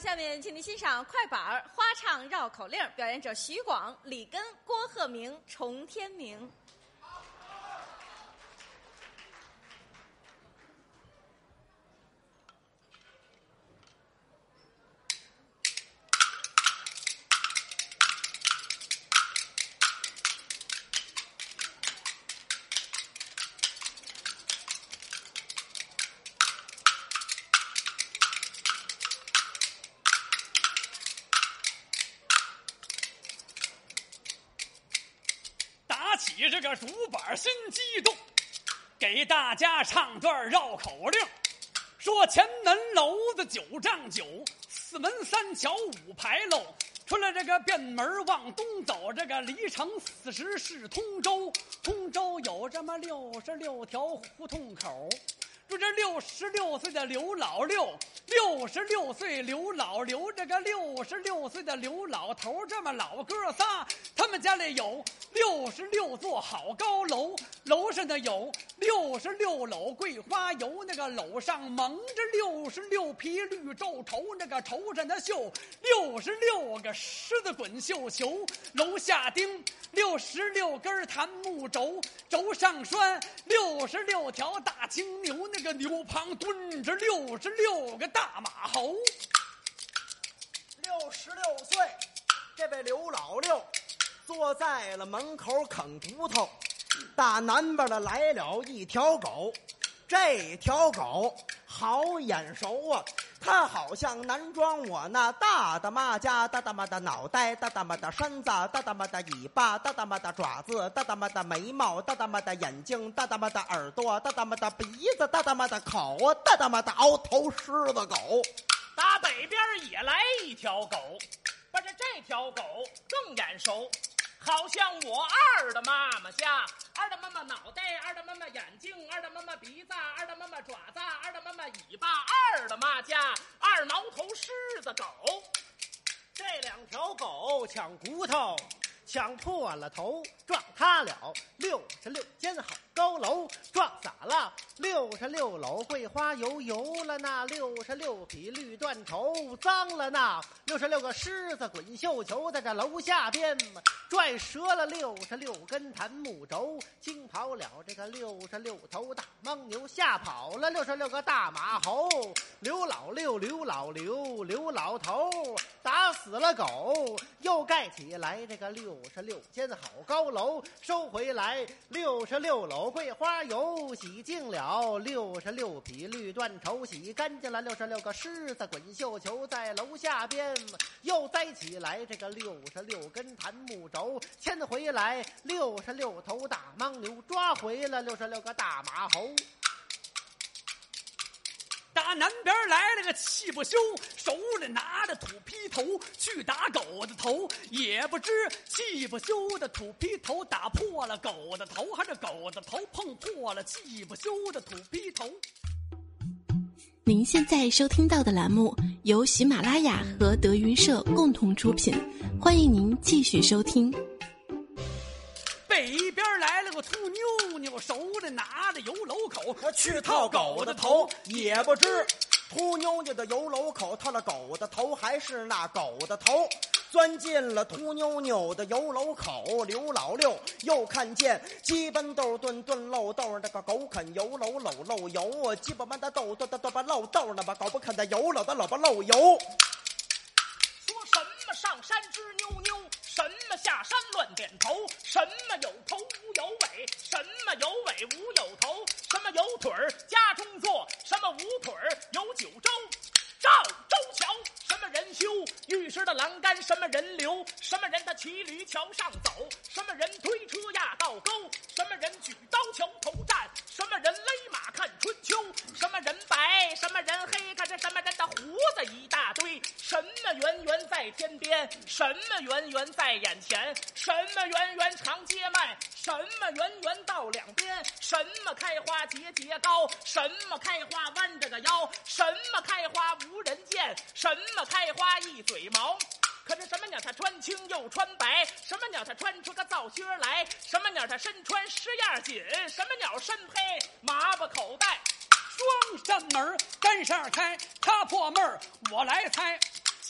下面请您欣赏快板儿花唱绕口令，表演者徐广、李根、郭鹤鸣、崇天明。这个竹板心激动，给大家唱段绕口令，说前门楼子九丈九，四门三桥五牌楼。出了这个便门往东走，这个离城四十是通州，通州有这么六十六条胡同口。说这六十六岁的刘老六，六十六岁刘老刘，这个六十六岁的刘老头，这么老哥仨，他们家里有六十六座好高楼，楼上的有六十六篓桂花油，那个篓上蒙着六十六匹绿皱绸，那个绸上的绣六十六个狮子滚绣球，楼下钉六十六根檀木轴，轴上拴六十六条大青牛，那一个牛旁蹲着六十六个大马猴。六十六岁，这位刘老六坐在了门口啃骨头。大南边的来了一条狗，这条狗好眼熟啊！它好像男装我那大大妈家大大妈的脑袋，大大妈的身子，大大妈的尾巴，大大妈的爪子，大大妈的眉毛，大大妈的眼睛，大大妈的耳朵，大大妈的鼻子，大大妈的口，大大妈的鳌头狮子狗。打北边也来一条狗，不是这条狗更眼熟，好像我二的妈妈家，二的妈妈脑袋，二的妈妈眼睛，二的妈妈鼻子，二的妈妈爪子，二的妈妈尾巴，二的妈家二毛头狮子狗。这两条狗抢骨头，抢破了头，撞塌了六十六间好高楼，撞洒了六十六篓桂花油，油了那六十六匹绿缎绸，脏了那六十六个狮子滚绣球，在这楼下边拽折了六十六根檀木轴，惊跑了这个六十六头大蒙牛，吓跑了六十六个大马猴，刘老六，刘老刘，刘老头打死了狗，又盖起来这个六十六间好高楼，收回来六十六楼桂花油，洗净了六十六匹绿缎绸，洗干净了六十六个狮子滚绣球，在楼下边又栽起来这个六十六根檀木轴，牵回来六十六头大牦牛，抓回了六十六个大马猴。打南边来了个气不休，手里拿着土坯头去打狗的头，也不知气不休的土坯头打破了狗的头，还是狗的头碰破了气不休的土坯头。您现在收听到的栏目由喜马拉雅和德云社共同出品，欢迎您继续收听。北边来了个秃妞妞，手里拿着油篓口，去套狗的头，也不知秃妞妞的油篓口套了狗的头，还是那狗的头。钻进了秃妞妞的油篓口，刘老六又看见鸡奔豆炖炖漏豆，那个狗啃油篓篓漏油，鸡巴满的豆豆豆豆巴漏豆，那么狗不啃的油篓的篓巴漏油。说什么上山织妞妞，什么下山乱点头，什么有头无有尾，什么有尾无有头，什么有腿儿家中坐，什么无腿儿有九州。赵州桥，什么人修？玉石的栏杆，什么人流？什么人他骑驴桥上走？什么人推车压道沟？什么人举刀桥头站？什么人勒马看春秋？什么人白？什么人黑？看这什么人的胡子一大堆？什么圆圆在天边？什么圆圆在眼前？什么圆圆长街卖？什么圆圆到两边？什么开花节节高？什么开花弯着个腰？什么开花无人见？什么开花一嘴毛？可是什么鸟它穿青又穿白？什么鸟它穿出个皂靴来？什么鸟它身穿十样锦？什么鸟身配麻布口袋？双扇门单扇开，他破闷我来猜。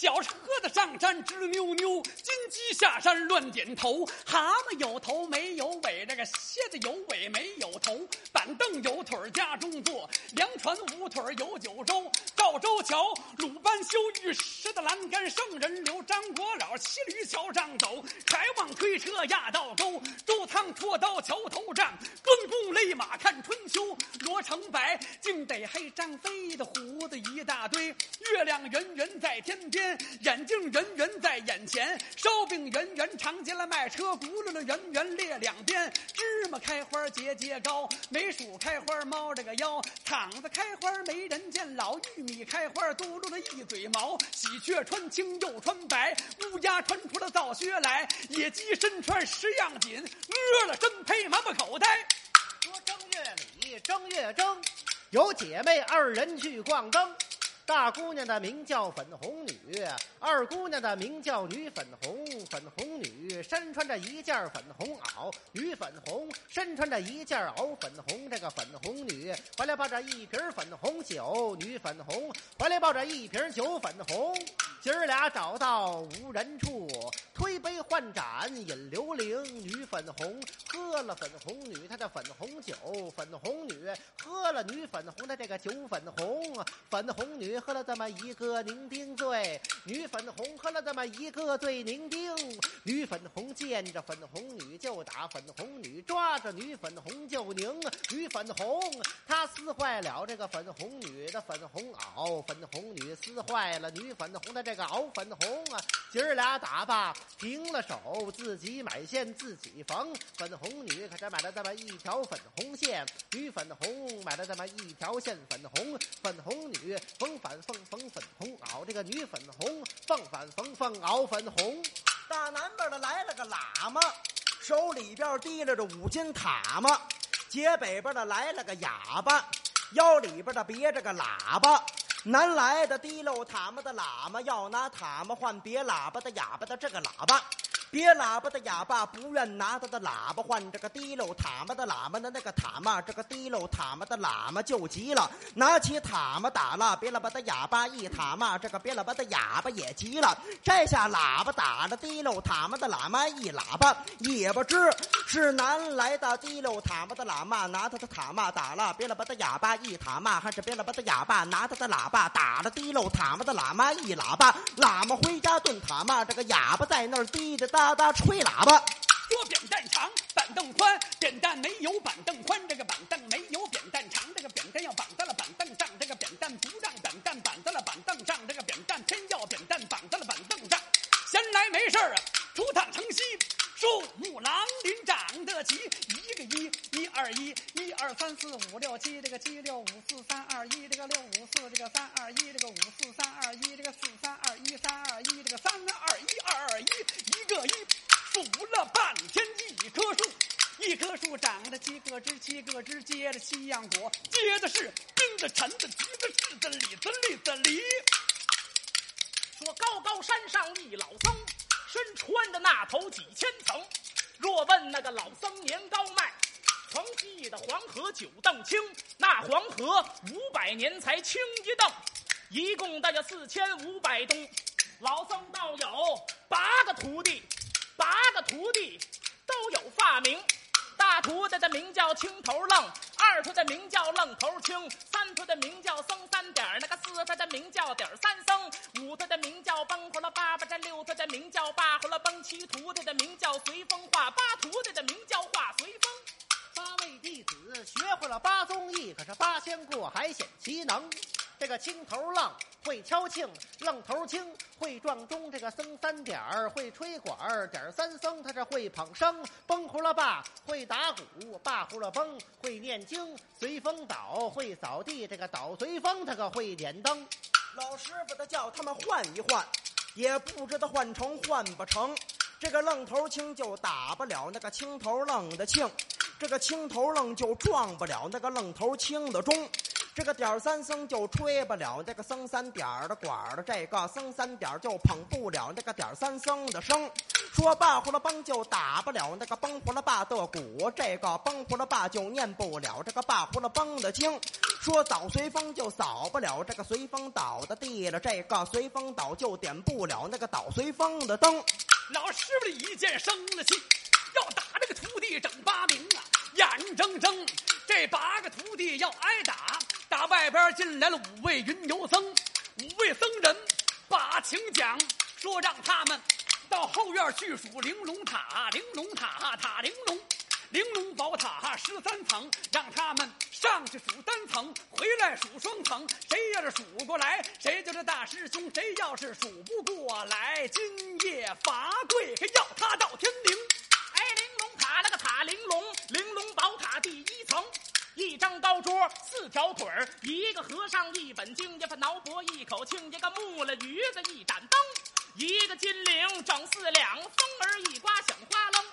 小车子上山直扭扭，金鸡下山乱点头。蛤蟆有头没有尾，这个蝎子有尾没有头。板凳有腿儿家中坐，凉船无腿儿有九州。赵州桥鲁班修，玉石的栏杆圣人留。张国老骑驴桥上走，柴旺推车压道沟。周仓戳刀桥头站，关公勒马看春秋。罗成白竟得黑张飞的胡子一大堆。月亮圆圆在天边，眼睛圆圆在眼前。烧饼圆圆长进了卖车轱辘的圆圆列两边。芝麻开花节节高，梅薯开花猫着个腰。厂子开花没人见，老玉米开花嘟噜了一嘴毛。喜鹊穿青又穿白，乌鸦穿出了皂靴来。野鸡身穿十样锦，饿了真配满把口袋。说正月里正月正，有姐妹二人去逛灯。大姑娘的名叫粉红女，二姑娘的名叫女粉红。粉红女身穿着一件粉红袄，女粉红身穿着一件袄粉红。这个粉红女怀里抱着一瓶粉红酒，女粉红怀里抱着一瓶酒粉红。今儿俩找到无人处，推杯换盏饮流灵。女粉红喝了粉红女她的粉红酒，粉红女喝了女粉红的这个酒粉红，粉红女喝了这么一个酩酊醉，女粉红喝了这么一个醉酩酊。女粉红见着粉红女就打，粉红女抓着女粉红就拧。女粉红她撕坏了这个粉红女的粉红袄，粉红女撕坏了女粉红的这个袄粉红啊。今儿俩打吧，平了手，自己买线自己缝。粉红女可是买了这么一条粉红线，女粉红买了这么一条线粉红。粉红女缝反缝缝粉红袄，这个女粉红缝反缝缝袄粉红。大南边的来了个喇嘛，手里边提拉着五斤塔嘛；街北边的来了个哑巴，腰里边的别着个喇叭。南来的提溜塔嘛的喇嘛，要拿塔嘛换别喇叭的哑巴的这个喇叭。别喇叭的哑巴不愿拿他的喇叭换这个提溜塔嘛的喇嘛的那个塔嘛，这个提溜塔嘛的喇嘛就急了，拿起塔嘛打了别喇叭的哑巴一塔嘛，这个别喇叭的哑巴也急了，摘下喇叭打了提溜塔嘛的喇嘛一喇叭，也不知是南来的提溜塔嘛的喇嘛拿他的塔嘛打了别喇叭的哑巴一塔嘛，还是别喇叭的哑巴拿他的喇叭打了提溜塔嘛的喇嘛一喇叭，喇嘛回家炖塔嘛，这个哑巴在那儿滴滴答。哒哒吹喇叭，说扁担长，板凳宽，扁担没有板凳宽，这个板凳没有扁担长，这个扁担要绑在了板凳上，这个扁担不让扁担绑在了板凳上，这个扁担偏要扁担绑在了板凳上。闲来没事啊，出趟城西，树木狼林长得齐，一个一，一二，一二三四五六七，这个七六五四三二一，这个六五四，这个三二一，这个五四三二一，这个四三二一，三二一，这个三二一，二二一，一个一，数了半天一棵树，一棵树长着七个枝，七个枝结着七样果，结的是冰的、沉的、橘子、柿子、李子、栗子、梨。说高高山上一老僧，身穿的那头几千层。若问那个老僧年高迈，曾记得黄河九澄清，那黄河五百年才清一澄，一共大约四千五百冬。老僧道有八个徒弟，八个徒弟都有发明。大徒弟的名叫青头愣，二徒弟名叫愣头青，三徒弟名叫僧三点，那个四徒弟名叫点三僧，五徒弟名叫崩胡了叭叭，这六徒弟名叫八葫芦崩，七徒弟的名叫随风画，八徒弟的名叫画随风。八位弟子学会了八宗艺，可是八仙过海显其能。这个青头浪会敲磬，愣头青会撞钟，这个僧三点儿会吹管，点儿三僧他是会捧笙，崩葫芦把会打鼓，把葫芦崩会念经，随风倒会扫地，这个倒随风他可会点灯。老师傅他叫他们换一换，也不知道换成换不成。这个愣头青就打不了那个青头愣的磬，这个青头愣就撞不了那个愣头青的钟。这个点三僧就吹不了那个僧三点的管的，这个僧三点就捧不了那个点三僧的声。说罢胡了梆就打不了那个崩胡了罢的鼓，这个崩胡了罢就念不了这个罢胡了梆的经。说扫随风就扫不了这个随风倒的地了，这个随风倒就点不了那个倒随风的灯。老师傅一见生了气，要打！眼睁睁这八个徒弟要挨打，打外边进来了五位云游僧，五位僧人把情讲，说让他们到后院去数玲珑塔，玲珑塔塔玲珑。玲珑宝塔十三层，让他们上去数单层，回来数双层。谁要是数过来，谁就是大师兄；谁要是数不过来，今夜罚跪，要到天明。哎，玲珑塔那个塔玲珑，玲珑宝塔第一层，一张高桌，四条腿儿，一个和尚一本经，一个挠脖一口磬，一个木了鱼子一盏灯，一个金铃整四两，风儿一刮响哗楞。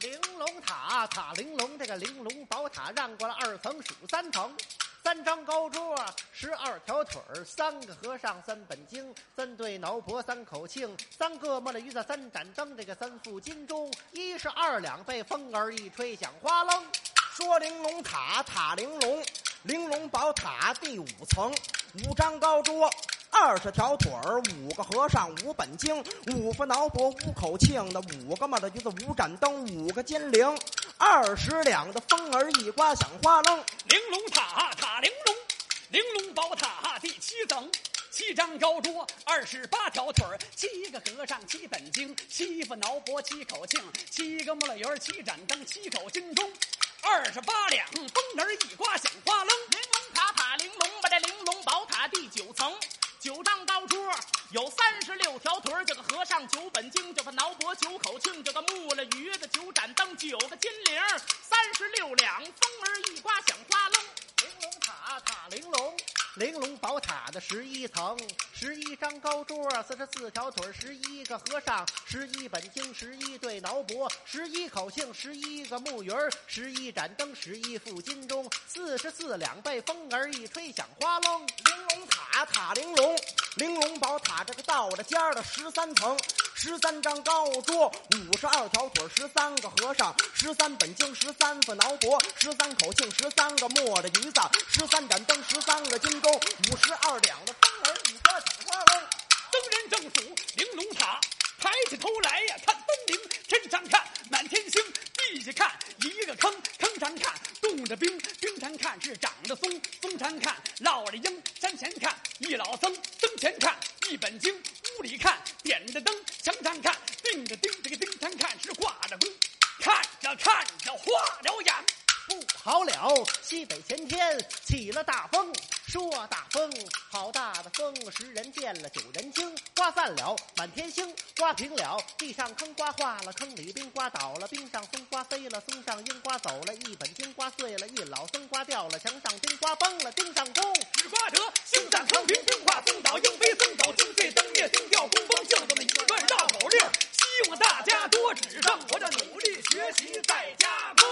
玲珑塔塔玲珑，这个玲珑宝塔让过了二层数三层，三张高桌，十二条腿儿，三个和尚三本经，三对挠脖三口磬，三个木了鱼子三盏灯，这个三副金钟，一是二两被风儿一吹响哗楞。说玲珑塔塔玲珑，玲珑宝塔第五层，五张高桌。二十条腿儿，五个和尚，五本经，五副挠脖，五口磬的，五个嘛的就是五盏灯，五个金铃，二十两的风儿一刮响哗楞。玲珑塔塔玲珑，玲珑宝塔第七层，七张高桌，二十八条腿儿，七个和尚，七本经，七副挠脖，七口磬，七个木了鱼，七盏灯，七口金钟，二十八两风儿一刮响哗楞。玲珑塔塔玲珑，把这玲珑宝塔第九层。九张高桌，有三十六条腿儿，这个和尚九本经，这个挠脖九口磬，这个木了鱼的九盏灯，九个金铃，三十六两，风儿一刮响哗楞。玲珑塔塔玲珑，玲珑宝塔的十一层，十一张高桌，四十四条腿儿，十一个和尚，十一本经，十一对挠脖，十一口磬，十一个木鱼儿，十一盏灯，十一副金钟，四十四两被风儿一吹响哗楞。玲珑塔塔玲珑，玲珑宝塔这个到了尖儿的十三层，十三张高桌，五十二条腿，十三个和尚，十三本经，十三副挠脖，十三口磬，十三个磨的鱼子，十三盏灯，十三个金钩，五十二两的风儿一刮响哗楞。僧人正数玲珑塔，抬起头来呀，看分明，天上看满天星，地下看一个坑，坑上看冻着冰，冰上看是长的松，松山看落了鹰，山前看一老僧，僧前看一本经，屋里看点着灯，墙上看钉着钉，这个钉上看是挂着弓，看着看着花了眼。不好了，西北前天起了大风，说大风，好大的风，十人见了九人惊，刮散了满天星，刮平了地上坑，刮化了坑里冰，刮倒了冰上松，刮飞了松上鹰，刮走了一本经，刮碎了一老僧，刮掉了墙上钉，刮崩了钉上弓。只刮得星战坑平，冰化松倒，鹰飞僧走，金碎灯灭，松掉弓崩，就这么一段绕口令，希望大家多指正，我这努力学习在家中。